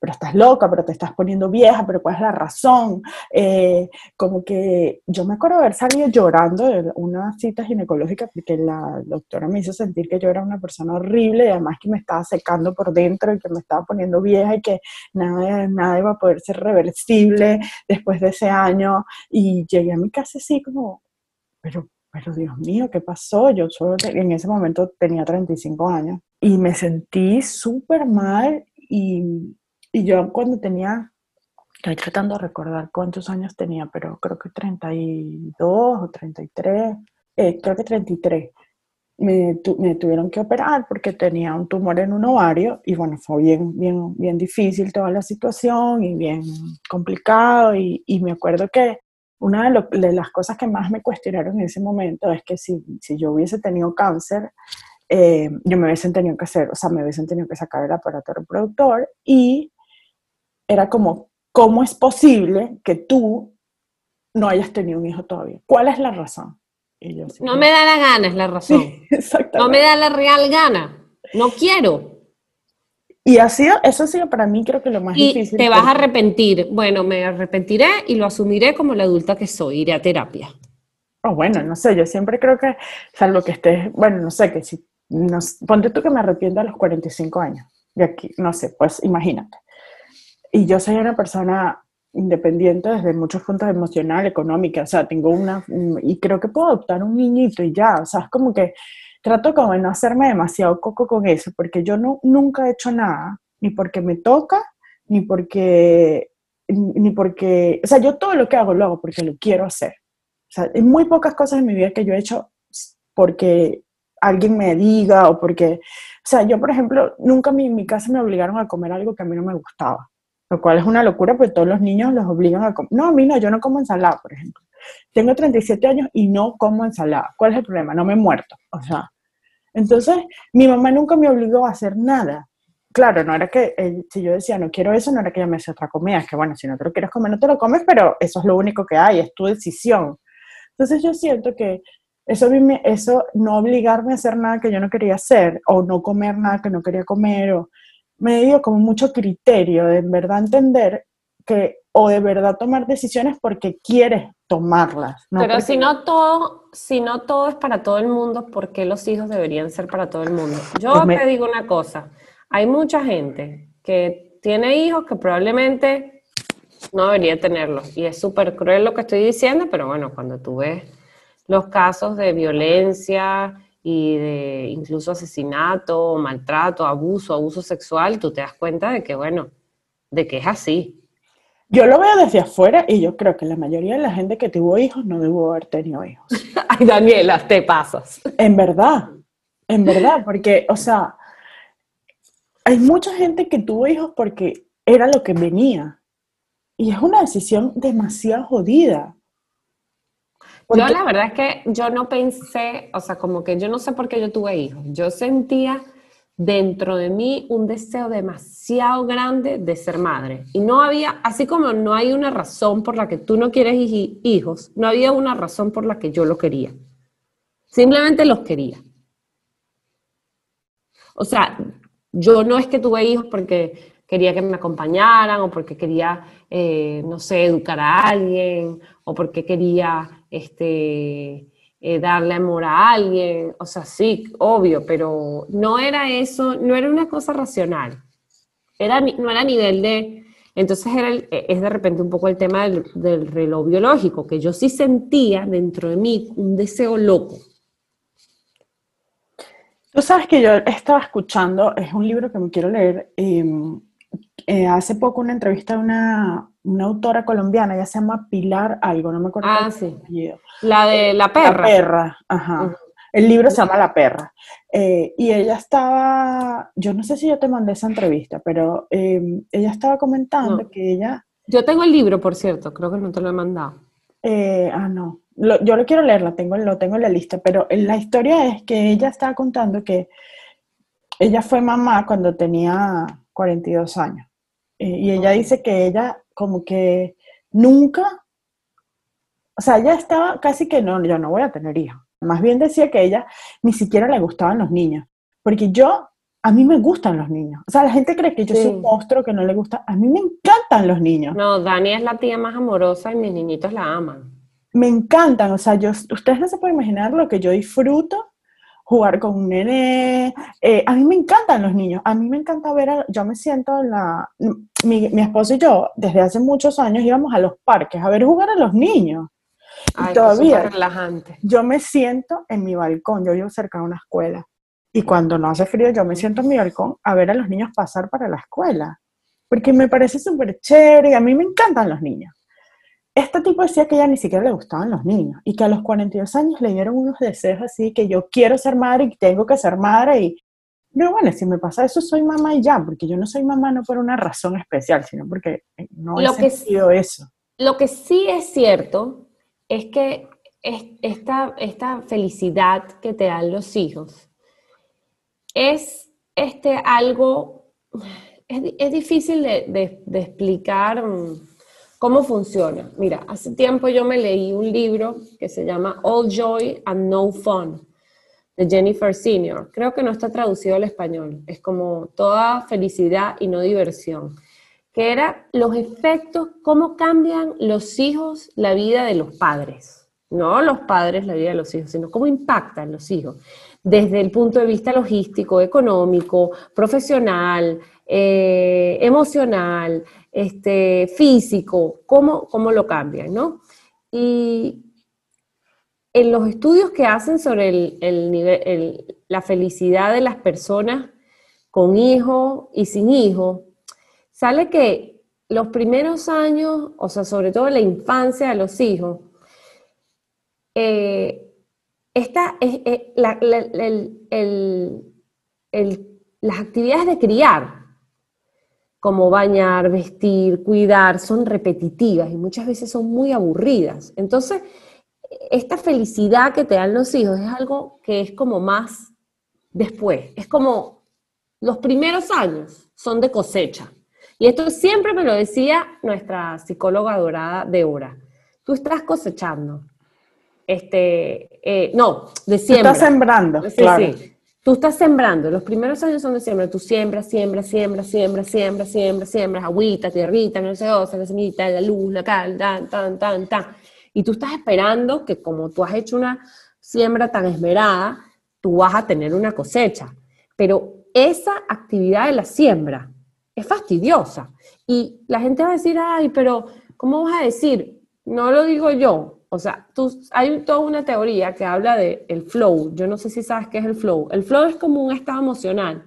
pero estás loca, pero te estás poniendo vieja, pero ¿cuál es la razón? Eh, como que yo me acuerdo haber salido llorando de una cita ginecológica porque la doctora me hizo sentir que yo era una persona horrible y además que me estaba secando por dentro y que me estaba poniendo vieja y que nada, nada iba a poder ser reversible después de ese año. Y llegué a mi casa así como, pero, pero Dios mío, ¿qué pasó? Yo solo en ese momento tenía 35 años y me sentí súper mal y y yo cuando tenía, estoy tratando de recordar cuántos años tenía, pero creo que 32 o 33, eh, creo que 33. Me, me, tuvieron que operar porque tenía un tumor en un ovario y bueno, fue bien, bien, bien difícil toda la situación y bien complicado y, y me acuerdo que una de, de, las cosas que más me cuestionaron en ese momento es que si, si yo hubiese tenido cáncer, eh, yo me hubiesen tenido que hacer, o sea, me hubiesen tenido que sacar el aparato reproductor y era como, ¿cómo es posible que tú no hayas tenido un hijo todavía? ¿Cuál es la razón? no me da la gana, es la razón. no me da la real gana. No quiero. Y ha sido, eso ha sido para mí creo que lo más y difícil. Te vas a arrepentir. Bueno, me arrepentiré y lo asumiré como la adulta que soy, iré a terapia. Oh, bueno, no sé, yo siempre creo que, salvo que estés, bueno, no sé, que si, ponte tú que me arrepiento a los 45 años, de aquí, no sé, pues imagínate y yo soy una persona independiente desde muchos puntos emocional, económica, o sea, tengo una, y creo que puedo adoptar un niñito y ya, o sea, es como que trato como de no hacerme demasiado coco con eso, porque yo no, nunca he hecho nada, ni porque me toca, ni porque, ni porque, o sea, yo todo lo que hago lo hago porque lo quiero hacer. O sea, hay muy pocas cosas en mi vida que yo he hecho porque alguien me diga o porque, o sea, yo por ejemplo, nunca en mi casa me obligaron a comer algo que a mí no me gustaba. Lo cual es una locura, porque todos los niños los obligan a comer. No, a mí no, yo no como ensalada, por ejemplo. Tengo 37 años y no como ensalada. ¿Cuál es el problema? No me he muerto. O sea, entonces mi mamá nunca me obligó a hacer nada. Claro, no era que eh, si yo decía no quiero eso, no era que ella me hacía otra comida. Es que bueno, si no te lo quieres comer, no te lo comes, pero eso es lo único que hay, es tu decisión. Entonces yo siento que eso, eso no obligarme a hacer nada que yo no quería hacer, o no comer nada que no quería comer, o me dio como mucho criterio de en verdad entender que o de verdad tomar decisiones porque quieres tomarlas. Pero si no todo, si no todo es para todo el mundo, ¿por qué los hijos deberían ser para todo el mundo? Yo pues te digo una cosa, hay mucha gente que tiene hijos que probablemente no debería tenerlos y es súper cruel lo que estoy diciendo, pero bueno, cuando tú ves los casos de violencia y de incluso asesinato, maltrato, abuso, abuso sexual, tú te das cuenta de que, bueno, de que es así. Yo lo veo desde afuera y yo creo que la mayoría de la gente que tuvo hijos no debió haber tenido hijos. Ay, Daniela, te pasas. En verdad, en verdad, porque, o sea, hay mucha gente que tuvo hijos porque era lo que venía. Y es una decisión demasiado jodida. Yo la verdad es que yo no pensé, o sea, como que yo no sé por qué yo tuve hijos. Yo sentía dentro de mí un deseo demasiado grande de ser madre. Y no había, así como no hay una razón por la que tú no quieres hijos, no había una razón por la que yo lo quería. Simplemente los quería. O sea, yo no es que tuve hijos porque quería que me acompañaran o porque quería, eh, no sé, educar a alguien o porque quería este, eh, darle amor a alguien, o sea, sí, obvio, pero no era eso, no era una cosa racional, era, no era a nivel de, entonces era e, es de repente un poco el tema del, reloj biológico, que yo sí sentía dentro de mí un deseo loco. Tú sabes que yo estaba escuchando, es un libro que me quiero leer, em, eh, hace poco una entrevista a una, una autora colombiana, ella se llama Pilar algo, no me acuerdo. Ah, sí. La de La Perra. La Perra, ajá. El libro se llama La Perra. Eh, y ella estaba, yo no sé si yo te mandé esa entrevista, pero em, ella estaba comentando que ella... Yo tengo el libro, por cierto, creo que no te lo he mandado. Eh, ah, no. yo lo quiero leer, lo tengo, lo tengo en la lista, pero la historia es que ella estaba contando que ella fue mamá cuando tenía 42 años. Eh, y ella dice que ella como que nunca, o sea, ella estaba casi que no, yo no voy a tener hijos. Más bien decía que ella ni siquiera le gustaban los niños. Porque yo, a mí me gustan los niños. O sea, la gente cree que yo soy un monstruo que no le gusta. A mí me encantan los niños. No, Dani es la tía más amorosa y mis niñitos la aman. Me encantan. O sea, yo, ustedes no se pueden imaginar lo que yo disfruto jugar con un nene. Eh, a mí me encantan los niños. A mí me encanta ver, yo me siento en la... Mi, mi, esposo y yo, desde hace muchos años, íbamos a los parques a ver jugar a los niños y todavía relajante. yo me siento en mi balcón, yo vivo cerca de una escuela. Y cuando no hace frío, yo me siento en mi balcón a ver a los niños pasar para la escuela. Porque me parece súper chévere y a mí me encantan los niños. Este tipo decía que ya ni siquiera le gustaban los niños y que a los 42 años le dieron unos deseos así que yo quiero ser madre y tengo que ser madre y pero bueno, si me pasa eso, soy mamá y ya, porque yo no soy mamá no por una razón especial, sino porque no he sentido eso. Lo que sí es cierto es que esta, esta felicidad que te dan los hijos es este algo, es, difícil de, explicar mm, cómo funciona. Mira, hace tiempo yo me leí un libro que se llama All Joy and No Fun de Jennifer Senior. Creo que no está traducido al español. Es como toda felicidad y no diversión que era los efectos, cómo cambian los hijos la vida de los padres. No los padres la vida de los hijos, sino cómo impactan los hijos desde el punto de vista logístico, económico, profesional, eh, emocional, este, físico, cómo, cómo lo cambian, ¿no? Y en los estudios que hacen sobre el, la felicidad de las personas con hijos y sin hijos, sale que los primeros años, o sea, sobre todo la infancia de los hijos, eh, esta, las actividades de criar, como bañar, vestir, cuidar, son repetitivas y muchas veces son muy aburridas. Entonces, esta felicidad que te dan los hijos es algo que es como más después, es como los primeros años son de cosecha. Y esto siempre me lo decía nuestra psicóloga dorada de hora. Tú estás cosechando. Este, eh, no, de siembra. Estás sembrando, claro. Sí. Tú estás sembrando, los primeros años son de siembra, tú siembras, siembras, siembras, siembras, siembras, siembras, siembras, agüita, tierrita, no sé, la semillita, la luz, la cal, tan, tan, tan, tan. Y tú estás esperando que como tú has hecho una siembra tan esmerada, tú vas a tener una cosecha. Pero esa actividad de la siembra es fastidiosa. Y la gente va a decir, ay, pero ¿cómo vas a decir? No lo digo yo. O sea, tú, hay toda una teoría que habla de el flow. Yo no sé si sabes qué es el flow. El flow es como un estado emocional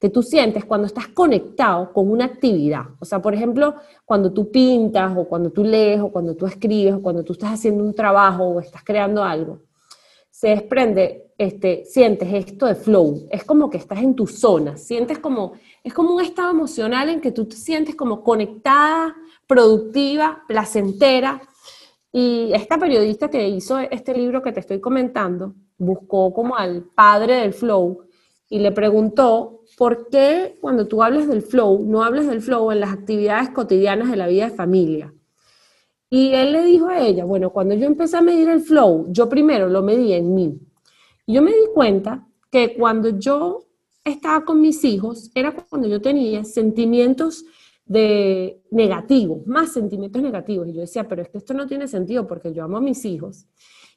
que tú sientes cuando estás conectado con una actividad. O sea, por ejemplo, cuando tú pintas o cuando tú lees o cuando tú escribes o cuando tú estás haciendo un trabajo o estás creando algo, se desprende, este, sientes esto de flow. Es como que estás en tu zona, sientes como es como un estado emocional en que tú te sientes como conectada, productiva, placentera. Y esta periodista que hizo este libro que te estoy comentando, buscó como al padre del flow y le preguntó, ¿por qué cuando tú hables del flow, no hables del flow en las actividades cotidianas de la vida de familia? Y él le dijo a ella, bueno, cuando yo empecé a medir el flow, yo primero lo medí en mí. Y yo me di cuenta que cuando yo estaba con mis hijos era cuando yo tenía sentimientos de negativos, más sentimientos negativos. Y yo decía, pero es que esto no tiene sentido porque yo amo a mis hijos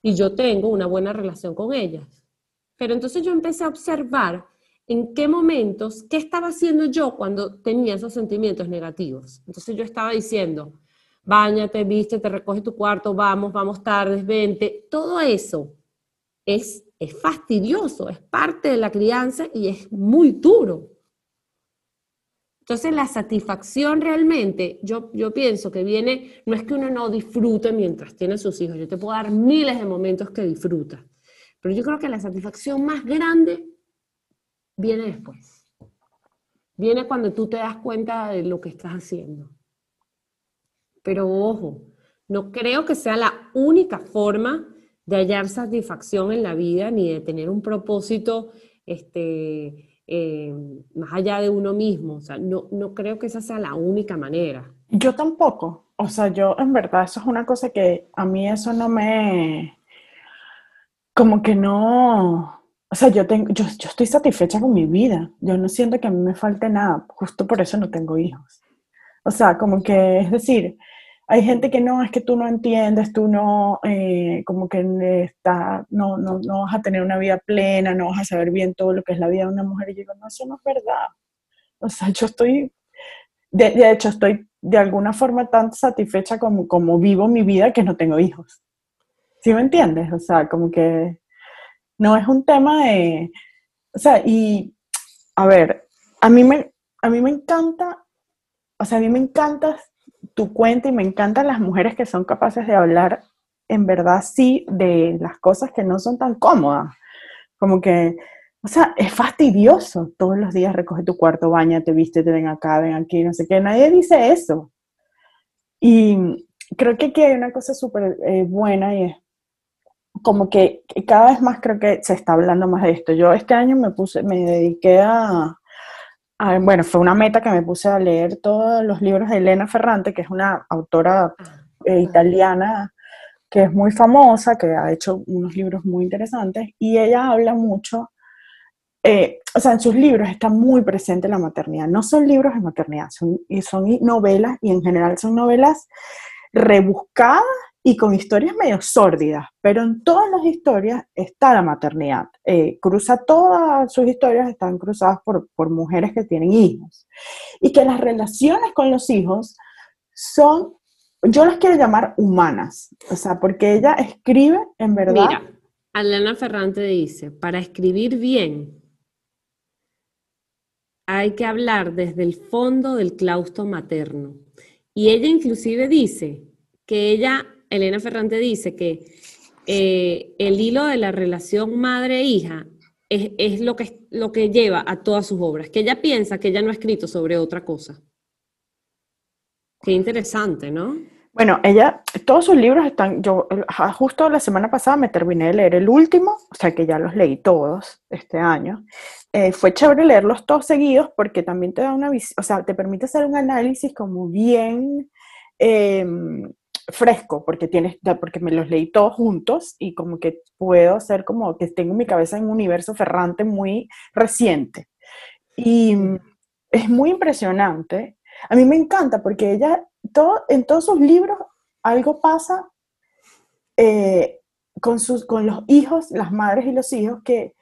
y yo tengo una buena relación con ellas. Pero entonces yo empecé a observar en qué momentos, qué estaba haciendo yo cuando tenía esos sentimientos negativos. Entonces yo estaba diciendo, bañate, viste, te recoge tu cuarto, vamos, vamos tarde, vente. Todo eso es es fastidioso, es parte de la crianza y es muy duro. Entonces la satisfacción realmente, yo, pienso que viene, no es que uno no disfrute mientras tiene sus hijos, yo te puedo dar miles de momentos que disfrutas, pero yo creo que la satisfacción más grande viene después. Viene cuando tú te das cuenta de lo que estás haciendo. Pero ojo, no creo que sea la única forma de hallar satisfacción en la vida ni de tener un propósito este, eh, más allá de uno mismo. O sea, no, no creo que esa sea la única manera. Yo tampoco. O sea, yo en verdad eso es una cosa que a mí eso no me... Como que no... O sea, yo, tengo, yo, yo estoy satisfecha con mi vida. Yo no siento que a mí me falte nada. Justo por eso no tengo hijos. O sea, como que, es decir, hay gente que no, es que tú no entiendes, tú no, eh, como que está, no, no, no, vas a tener una vida plena, no vas a saber bien todo lo que es la vida de una mujer. Y yo digo, no, eso no es verdad. O sea, yo estoy, de, de hecho, estoy de alguna forma tan satisfecha como, como vivo mi vida que no tengo hijos. ¿Sí me entiendes? O sea, como que no es un tema de, o sea, y, a ver, a mí me, a mí me encanta, o sea, a mí me encanta tu cuenta y me encantan las mujeres que son capaces de hablar en verdad sí de las cosas que no son tan cómodas. Como que, o sea, es fastidioso todos los días recoge tu cuarto, baña, te viste, te ven acá, ven aquí, no sé qué. Nadie dice eso. Y creo que aquí hay una cosa súper eh, buena y es como que cada vez más creo que se está hablando más de esto. Yo este año me puse, me dediqué a, bueno, fue una meta que me puse a leer todos los libros de Elena Ferrante, que es una autora eh, italiana que es muy famosa, que ha hecho unos libros muy interesantes, y ella habla mucho, eh, o sea, en sus libros está muy presente la maternidad. No son libros de maternidad, son, son novelas, y en general son novelas rebuscadas y con historias medio sórdidas, pero en todas las historias está la maternidad. Eh, cruza todas sus historias, están cruzadas por, por mujeres que tienen hijos. Y que las relaciones con los hijos son, yo las quiero llamar humanas, o sea, porque ella escribe en verdad. Mira, Alana Ferrante dice, para escribir bien hay que hablar desde el fondo del claustro materno. Y ella inclusive dice que ella Elena Ferrante dice que eh, el hilo de la relación madre-hija es, lo, que, lo que lleva a todas sus obras, que ella piensa que ella no ha escrito sobre otra cosa. Qué interesante, ¿no? Bueno, ella, todos sus libros están, yo justo la semana pasada me terminé de leer el último, o sea que ya los leí todos este año. Eh, fue chévere leerlos todos seguidos porque también te da una visión, o sea, te permite hacer un análisis como bien, em, fresco, porque, tienes, porque me los leí todos juntos y como que puedo hacer como que tengo mi cabeza en un universo ferrante muy reciente. Y es muy impresionante. A mí me encanta porque ella, todo, en todos sus libros, algo pasa eh, con, sus, con los hijos, las madres y los hijos, que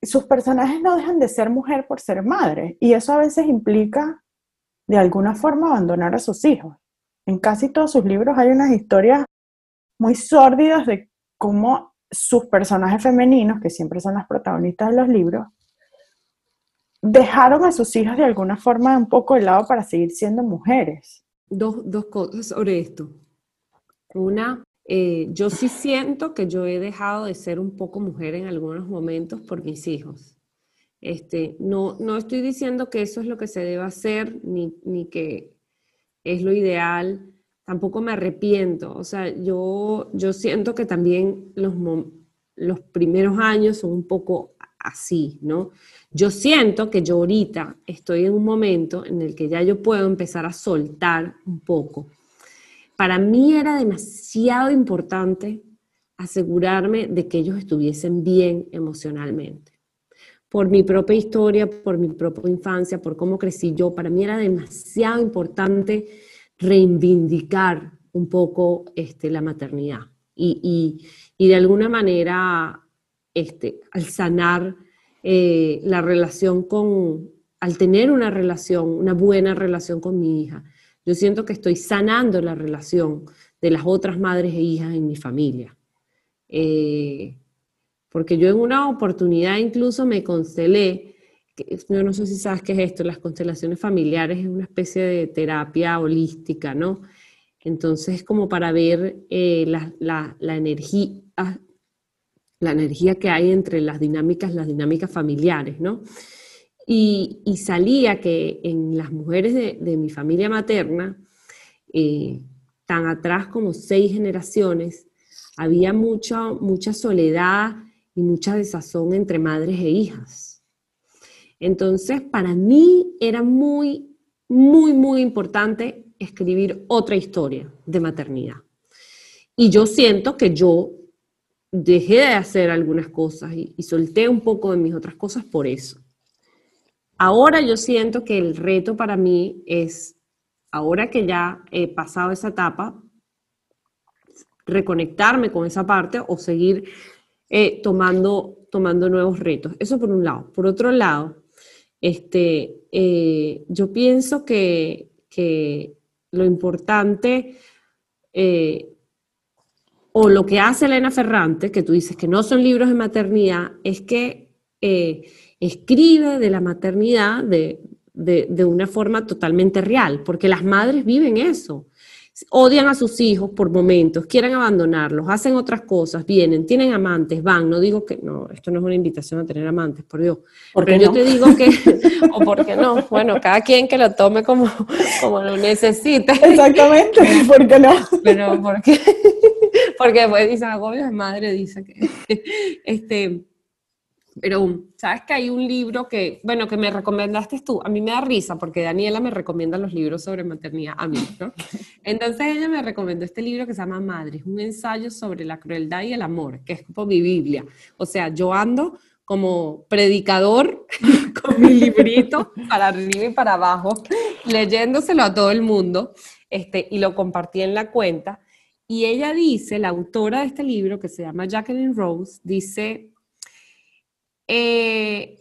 sus personajes no dejan de ser mujer por ser madre. Y eso a veces implica, de alguna forma, abandonar a sus hijos. En casi todos sus libros hay unas historias muy sórdidas de cómo sus personajes femeninos, que siempre son las protagonistas de los libros, dejaron a sus hijas de alguna forma un poco de lado para seguir siendo mujeres. Dos, cosas sobre esto. Una, eh, yo sí siento que yo he dejado de ser un poco mujer en algunos momentos por mis hijos. Este, no, no estoy diciendo que eso es lo que se debe hacer, ni, ni que es lo ideal, tampoco me arrepiento. O sea, yo, yo siento que también los, los primeros años son un poco así, ¿no? Yo siento que yo ahorita estoy en un momento en el que ya yo puedo empezar a soltar un poco. Para mí era demasiado importante asegurarme de que ellos estuviesen bien emocionalmente. Por mi propia historia, por mi propia infancia, por cómo crecí yo, para mí era demasiado importante reivindicar un poco este, la maternidad y, de alguna manera este, al sanar eh, la relación con, al tener una relación, una buena relación con mi hija, yo siento que estoy sanando la relación de las otras madres e hijas en mi familia. Eh, porque yo en una oportunidad incluso me constelé yo no sé si sabes qué es esto, las constelaciones familiares es una especie de terapia holística, ¿no? Entonces, como para ver eh, la, energía, la energía que hay entre las dinámicas, las dinámicas familiares, ¿no? Y, salía que en las mujeres de, mi familia materna, eh, tan atrás como seis generaciones, había mucha, mucha soledad y mucha desazón entre madres e hijas. Entonces, para mí era muy, muy, muy importante escribir otra historia de maternidad. Y yo siento que yo dejé de hacer algunas cosas y, solté un poco de mis otras cosas por eso. Ahora yo siento que el reto para mí es, ahora que ya he pasado esa etapa, reconectarme con esa parte o seguir eh, tomando, tomando nuevos retos. Eso por un lado. Por otro lado, este, eh, yo pienso que, que lo importante eh, o lo que hace Elena Ferrante, que tú dices que no son libros de maternidad, es que escribe de la maternidad de, de, una forma totalmente real, porque las madres viven eso odian a sus hijos por momentos, quieren abandonarlos, hacen otras cosas, vienen, tienen amantes, van. No digo que, no, esto no es una invitación a tener amantes, por Dios. Pero yo te digo que, o porque no, bueno, cada quien que lo tome como, como lo necesite. Exactamente, ¿por qué no? Pero porque, porque después dicen, agobio de madre, dice que, este, pero, ¿sabes que hay un libro que, bueno, que me recomendaste tú? A mí me da risa porque Daniela me recomienda los libros sobre maternidad a mí, ¿no? Entonces ella me recomendó este libro que se llama Madres, un ensayo sobre la crueldad y el amor, que es como mi Biblia. O sea, yo ando como predicador con mi librito para arriba y para abajo, leyéndoselo a todo el mundo, este, y lo compartí en la cuenta. Y ella dice, la autora de este libro, que se llama Jacqueline Rose, dice eh,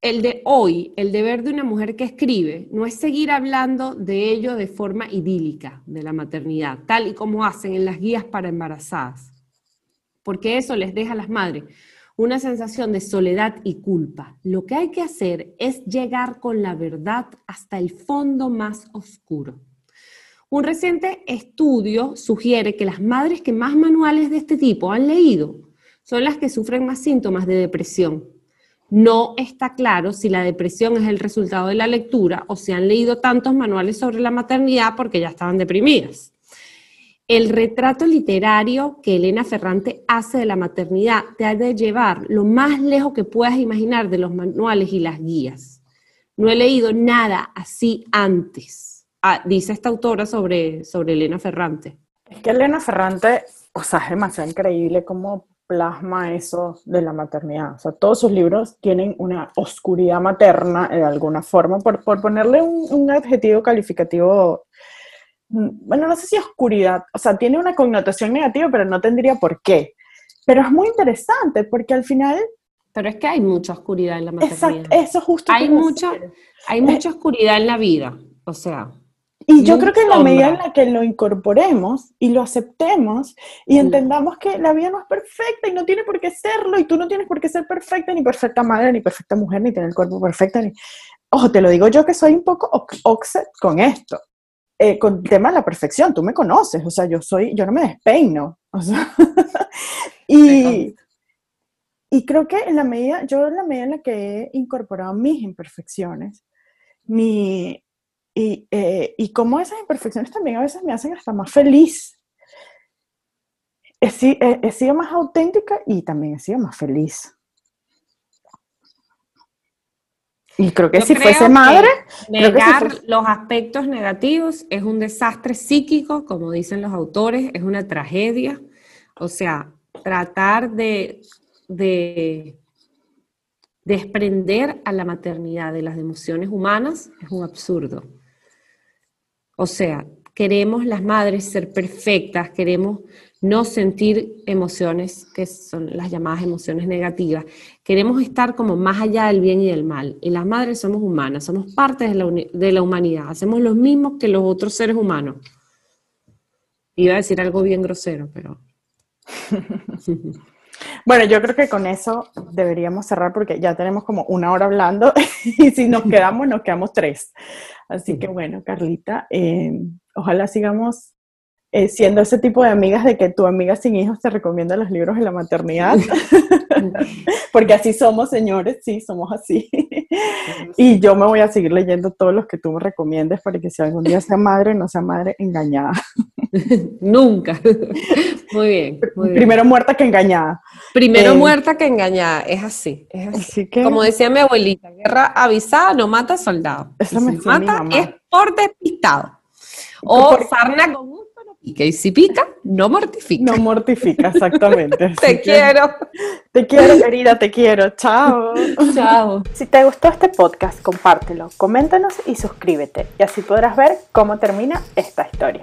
el de hoy, el deber de una mujer que escribe, no es seguir hablando de ello de forma idílica, de la maternidad, tal y como hacen en las guías para embarazadas, porque eso les deja a las madres una sensación de soledad y culpa. Lo que hay que hacer es llegar con la verdad hasta el fondo más oscuro. Un reciente estudio sugiere que las madres que más manuales de este tipo han leído son las que sufren más síntomas de depresión. No está claro si la depresión es el resultado de la lectura o si han leído tantos manuales sobre la maternidad porque ya estaban deprimidas. El retrato literario que Elena Ferrante hace de la maternidad te ha de llevar lo más lejos que puedas imaginar de los manuales y las guías. No he leído nada así antes, ah, dice esta autora sobre, sobre Elena Ferrante. Es que Elena Ferrante, o sea, es demasiado increíble cómo plasma eso de la maternidad. O sea, todos sus libros tienen una oscuridad materna de alguna forma, por, ponerle un, adjetivo calificativo, mm, bueno, no sé si oscuridad, o sea, tiene una connotación negativa, pero no tendría por qué. Pero es muy interesante porque al final... Pero es que hay mucha oscuridad en la maternidad. Exacto, eso justo. Hay mucha, hay mucha oscuridad en la vida, o sea. Y yo creo que en la medida en la que lo incorporemos y lo aceptemos y entendamos que la vida no es perfecta y no tiene por qué serlo y tú no tienes por qué ser perfecta, ni perfecta madre, ni perfecta mujer, ni tener el cuerpo perfecto, ni... Ojo, te lo digo yo que soy un poco oxet con esto. Eh, con el tema de la perfección, tú me conoces, o sea, yo soy, yo no me despeino, o sea, y, y creo que en la medida, yo en la medida en la que he incorporado mis imperfecciones, mi, y, eh, y como esas imperfecciones también a veces me hacen hasta más feliz. He, he, sido más auténtica y también he sido más feliz. Y creo que si fuese madre... Negar los aspectos negativos es un desastre psíquico, como dicen los autores, es una tragedia. O sea, tratar de, de desprender a la maternidad de las emociones humanas es un absurdo. O sea, queremos las madres ser perfectas, queremos no sentir emociones que son las llamadas emociones negativas. Queremos estar como más allá del bien y del mal. Y las madres somos humanas, somos parte de la, de la humanidad, hacemos lo mismo que los otros seres humanos. Iba a decir algo bien grosero, pero... Bueno, yo creo que con eso deberíamos cerrar porque ya tenemos como una hora hablando y si nos quedamos, nos quedamos tres. Así que bueno, Carlita, eh, ojalá sigamos eh, siendo ese tipo de amigas de que tu amiga sin hijos te recomienda los libros de la maternidad, porque así somos, señores, sí, somos así. y yo me voy a seguir leyendo todos los que tú me recomiendes para que si algún día sea madre, no sea madre engañada. Nunca. Muy bien, Primero muerta que engañada. Primero eh, muerta que engañada, es así. Es así. que, Como decía mi abuelita, guerra avisada no mata soldado. Eso me mata es por despistado. O sarna con y si pica, no mortifica. No mortifica, exactamente. te quiero. Te quiero, querida, te quiero. Chao. Chao. Si te gustó este podcast, compártelo, coméntanos y suscríbete. Y así podrás ver cómo termina esta historia.